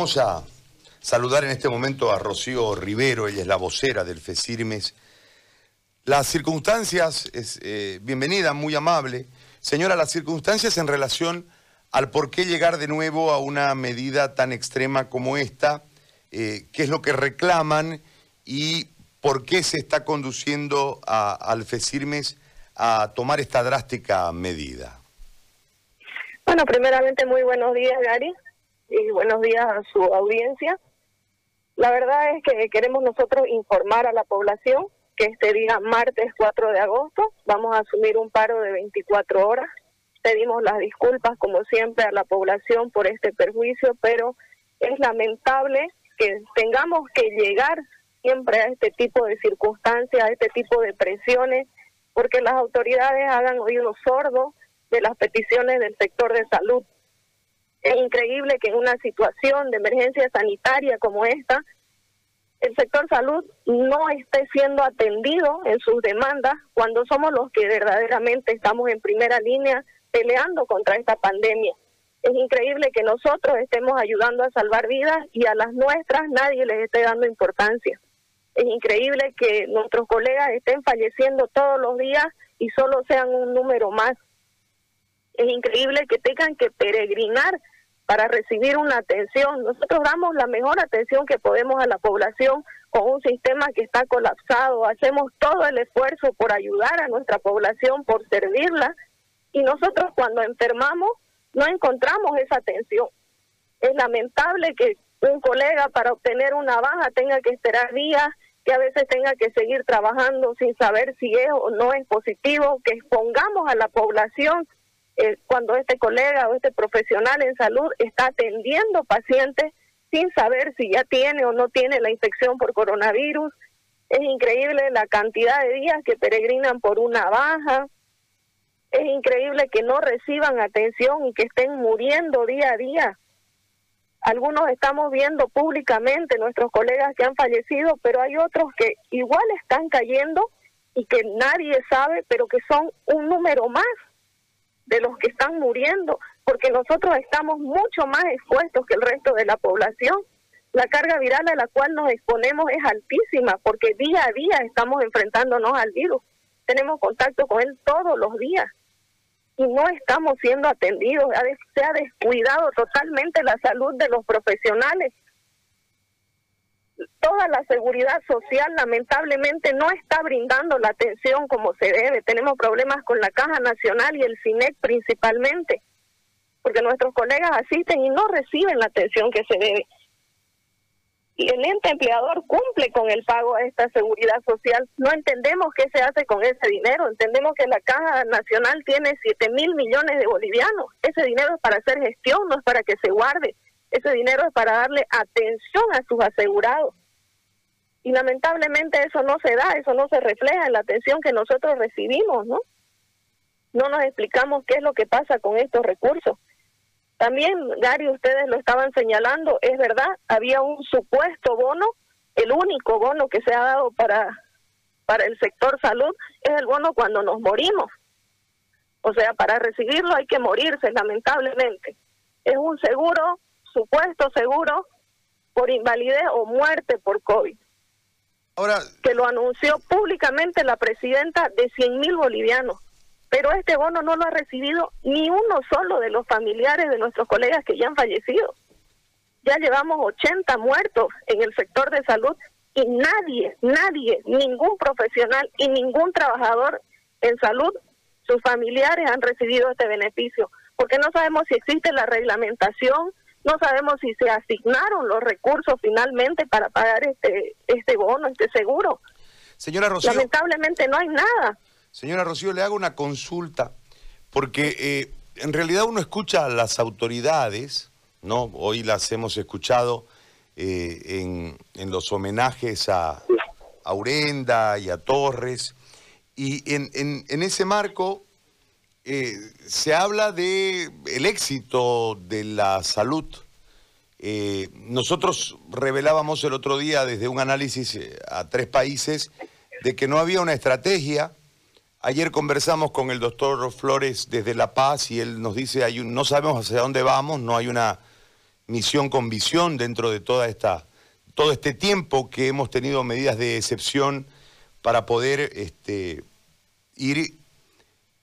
Vamos a saludar en este momento a Rocío Rivero, ella es la vocera del FECIRMES. Las circunstancias, eh, bienvenida, muy amable. Señora, las circunstancias en relación al por qué llegar de nuevo a una medida tan extrema como esta, eh, qué es lo que reclaman y por qué se está conduciendo a, al FECIRMES a tomar esta drástica medida. Bueno, primeramente muy buenos días, Gary y buenos días a su audiencia. La verdad es que queremos nosotros informar a la población que este día, martes 4 de agosto, vamos a asumir un paro de 24 horas. Pedimos las disculpas, como siempre, a la población por este perjuicio, pero es lamentable que tengamos que llegar siempre a este tipo de circunstancias, a este tipo de presiones, porque las autoridades hagan oídos sordos de las peticiones del sector de salud. Es increíble que en una situación de emergencia sanitaria como esta, el sector salud no esté siendo atendido en sus demandas cuando somos los que verdaderamente estamos en primera línea peleando contra esta pandemia. Es increíble que nosotros estemos ayudando a salvar vidas y a las nuestras nadie les esté dando importancia. Es increíble que nuestros colegas estén falleciendo todos los días y solo sean un número más. Es increíble que tengan que peregrinar para recibir una atención. Nosotros damos la mejor atención que podemos a la población con un sistema que está colapsado. Hacemos todo el esfuerzo por ayudar a nuestra población, por servirla. Y nosotros cuando enfermamos no encontramos esa atención. Es lamentable que un colega para obtener una baja tenga que esperar días, que a veces tenga que seguir trabajando sin saber si es o no es positivo, que expongamos a la población eh, cuando este colega o este profesional en salud está atendiendo pacientes sin saber si ya tiene o no tiene la infección por coronavirus. Es increíble la cantidad de días que peregrinan por una baja. Es increíble que no reciban atención y que estén muriendo día a día. Algunos estamos viendo públicamente nuestros colegas que han fallecido, pero hay otros que igual están cayendo y que nadie sabe, pero que son un número más de los que están muriendo, porque nosotros estamos mucho más expuestos que el resto de la población. La carga viral a la cual nos exponemos es altísima, porque día a día estamos enfrentándonos al virus. Tenemos contacto con él todos los días y no estamos siendo atendidos. Se ha descuidado totalmente la salud de los profesionales toda la seguridad social lamentablemente no está brindando la atención como se debe. Tenemos problemas con la Caja Nacional y el CINEC principalmente, porque nuestros colegas asisten y no reciben la atención que se debe. Y el ente empleador cumple con el pago a esta seguridad social. No entendemos qué se hace con ese dinero. Entendemos que la Caja Nacional tiene 7 mil millones de bolivianos. Ese dinero es para hacer gestión, no es para que se guarde. Ese dinero es para darle atención a sus asegurados. Y lamentablemente eso no se da, eso no se refleja en la atención que nosotros recibimos, ¿no? No nos explicamos qué es lo que pasa con estos recursos. También, Gary, ustedes lo estaban señalando, es verdad, había un supuesto bono, el único bono que se ha dado para, para el sector salud es el bono cuando nos morimos. O sea, para recibirlo hay que morirse, lamentablemente. Es un seguro supuesto seguro por invalidez o muerte por COVID. Ahora, que lo anunció públicamente la presidenta de 100 mil bolivianos. Pero este bono no lo ha recibido ni uno solo de los familiares de nuestros colegas que ya han fallecido. Ya llevamos 80 muertos en el sector de salud y nadie, nadie, ningún profesional y ningún trabajador en salud, sus familiares han recibido este beneficio, porque no sabemos si existe la reglamentación, no sabemos si se asignaron los recursos finalmente para pagar este este bono, este seguro. Señora Rocío. Lamentablemente no hay nada. Señora Rocío, le hago una consulta, porque eh, en realidad uno escucha a las autoridades, ¿no? Hoy las hemos escuchado eh, en, en, los homenajes a, a Urenda y a Torres, y en, en, en ese marco eh, se habla de el éxito de la salud. Eh, nosotros revelábamos el otro día desde un análisis eh, a tres países de que no había una estrategia. Ayer conversamos con el doctor Flores desde La Paz y él nos dice, hay no sabemos hacia dónde vamos, no hay una, misión con visión dentro de toda esta, todo este tiempo que hemos tenido medidas de excepción para poder este, ir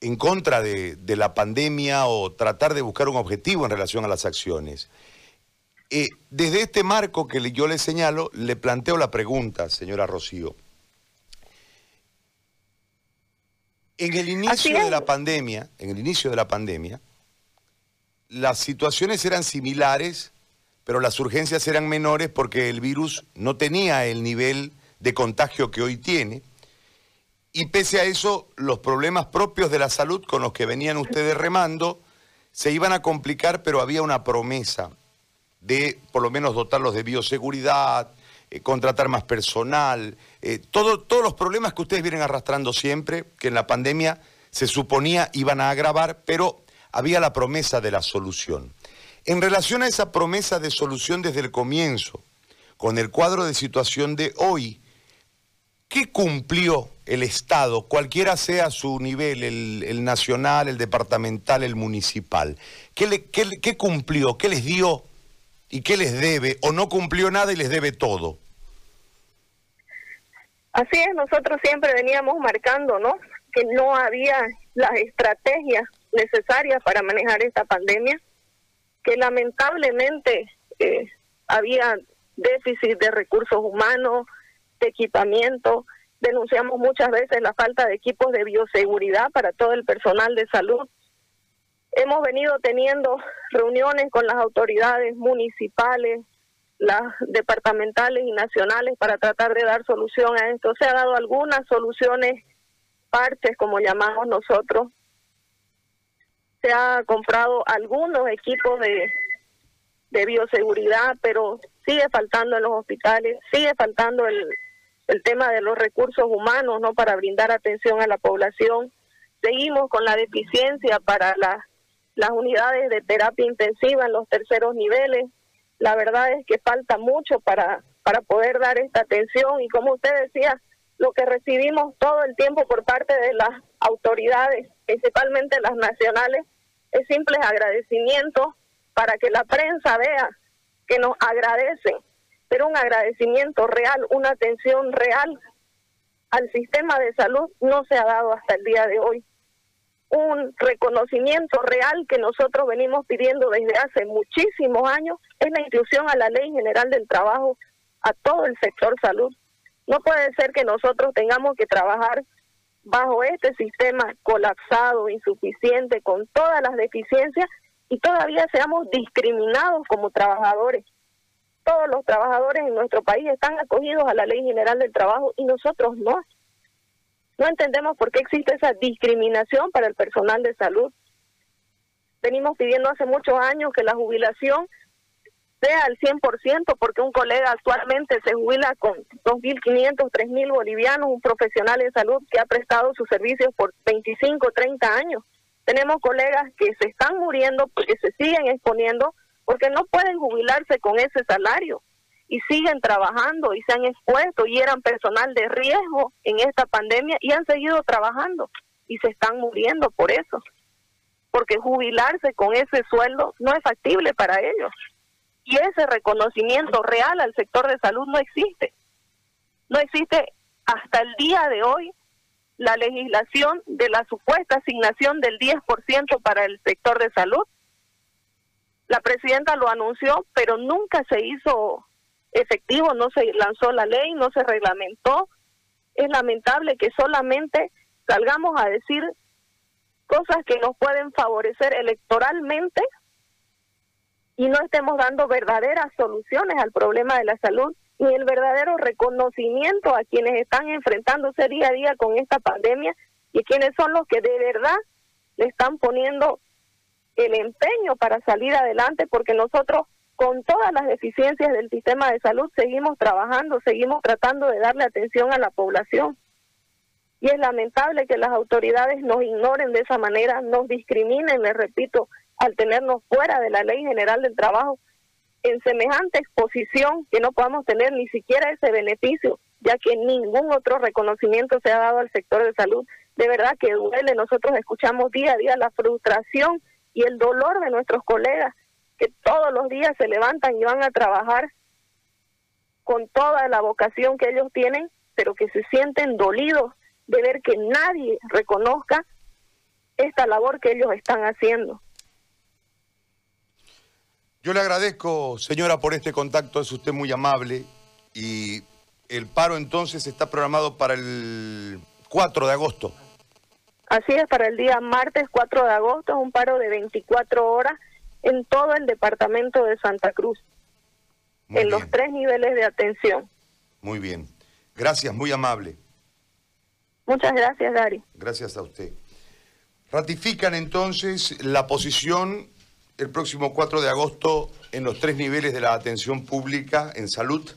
en contra de, la pandemia o tratar de buscar un objetivo en relación a las acciones. Eh, desde este marco que yo le señalo, le planteo la pregunta, señora Rocío. En el inicio de la pandemia, en el inicio de la pandemia, las situaciones eran similares, pero las urgencias eran menores porque el virus no tenía el nivel de contagio que hoy tiene. Y pese a eso, los problemas propios de la salud con los que venían ustedes remando se iban a complicar, pero había una promesa de por lo menos dotarlos de bioseguridad, eh, contratar más personal, eh, todos los problemas que ustedes vienen arrastrando siempre, que en la pandemia se suponía iban a agravar, pero había la promesa de la solución. En relación a esa promesa de solución desde el comienzo, con el cuadro de situación de hoy, ¿qué cumplió el Estado, cualquiera sea su nivel, el, nacional, el departamental, el municipal? ¿Qué, ¿Qué cumplió? ¿Qué les dio y qué les debe o no cumplió nada y les debe todo. Así es, nosotros siempre veníamos marcando, ¿no? Que no había las estrategias necesarias para manejar esta pandemia, que lamentablemente eh, había déficit de recursos humanos, de equipamiento, denunciamos muchas veces la falta de equipos de bioseguridad para todo el personal de salud, Hemos venido teniendo reuniones con las autoridades municipales, las departamentales y nacionales para tratar de dar solución a esto. Se ha dado algunas soluciones partes, como llamamos nosotros. Se ha comprado algunos equipos de, de bioseguridad, pero sigue faltando en los hospitales, sigue faltando el, el tema de los recursos humanos, ¿no? Para brindar atención a la población. Seguimos con la deficiencia para las las unidades de terapia intensiva en los terceros niveles. La verdad es que falta mucho para, para poder dar esta atención y como usted decía, lo que recibimos todo el tiempo por parte de las autoridades, principalmente las nacionales, es simples agradecimientos para que la prensa vea que nos agradecen, pero un agradecimiento real, una atención real al sistema de salud no se ha dado hasta el día de hoy un reconocimiento real que nosotros venimos pidiendo desde hace muchísimos años es la inclusión a la Ley General del Trabajo a todo el sector salud. No puede ser que nosotros tengamos que trabajar bajo este sistema colapsado, insuficiente, con todas las deficiencias y todavía seamos discriminados como trabajadores. Todos los trabajadores en nuestro país están acogidos a la Ley General del Trabajo y nosotros no. No entendemos por qué existe esa discriminación para el personal de salud. Venimos pidiendo hace muchos años que la jubilación sea al 100%, porque un colega actualmente se jubila con 2.500, 3.000 bolivianos, un profesional de salud que ha prestado sus servicios por 25, 30 años. Tenemos colegas que se están muriendo porque se siguen exponiendo porque no pueden jubilarse con ese salario y siguen trabajando y se han expuesto y eran personal de riesgo en esta pandemia y han seguido trabajando y se están muriendo por eso. Porque jubilarse con ese sueldo no es factible para ellos. Y ese reconocimiento real al sector de salud no existe. No existe hasta el día de hoy la legislación de la supuesta asignación del 10% para el sector de salud. La presidenta lo anunció, pero nunca se hizo efectivo, no se lanzó la ley, no se reglamentó. Es lamentable que solamente salgamos a decir cosas que nos pueden favorecer electoralmente y no estemos dando verdaderas soluciones al problema de la salud ni el verdadero reconocimiento a quienes están enfrentándose día a día con esta pandemia y quienes son los que de verdad le están poniendo el empeño para salir adelante porque nosotros con todas las deficiencias del sistema de salud, seguimos trabajando, seguimos tratando de darle atención a la población. Y es lamentable que las autoridades nos ignoren de esa manera, nos discriminen, les repito, al tenernos fuera de la ley general del trabajo, en semejante exposición que no podamos tener ni siquiera ese beneficio, ya que ningún otro reconocimiento se ha dado al sector de salud. De verdad que duele, nosotros escuchamos día a día la frustración y el dolor de nuestros colegas que todos los días se levantan y van a trabajar con toda la vocación que ellos tienen, pero que se sienten dolidos de ver que nadie reconozca esta labor que ellos están haciendo. Yo le agradezco, señora, por este contacto, es usted muy amable y el paro entonces está programado para el 4 de agosto. Así es, para el día martes 4 de agosto es un paro de 24 horas en todo el departamento de Santa Cruz, en los tres niveles de atención. Muy bien. Gracias, muy amable. Muchas gracias, Gary. Gracias a usted. Ratifican entonces la posición el próximo 4 de agosto en los tres niveles de la atención pública en salud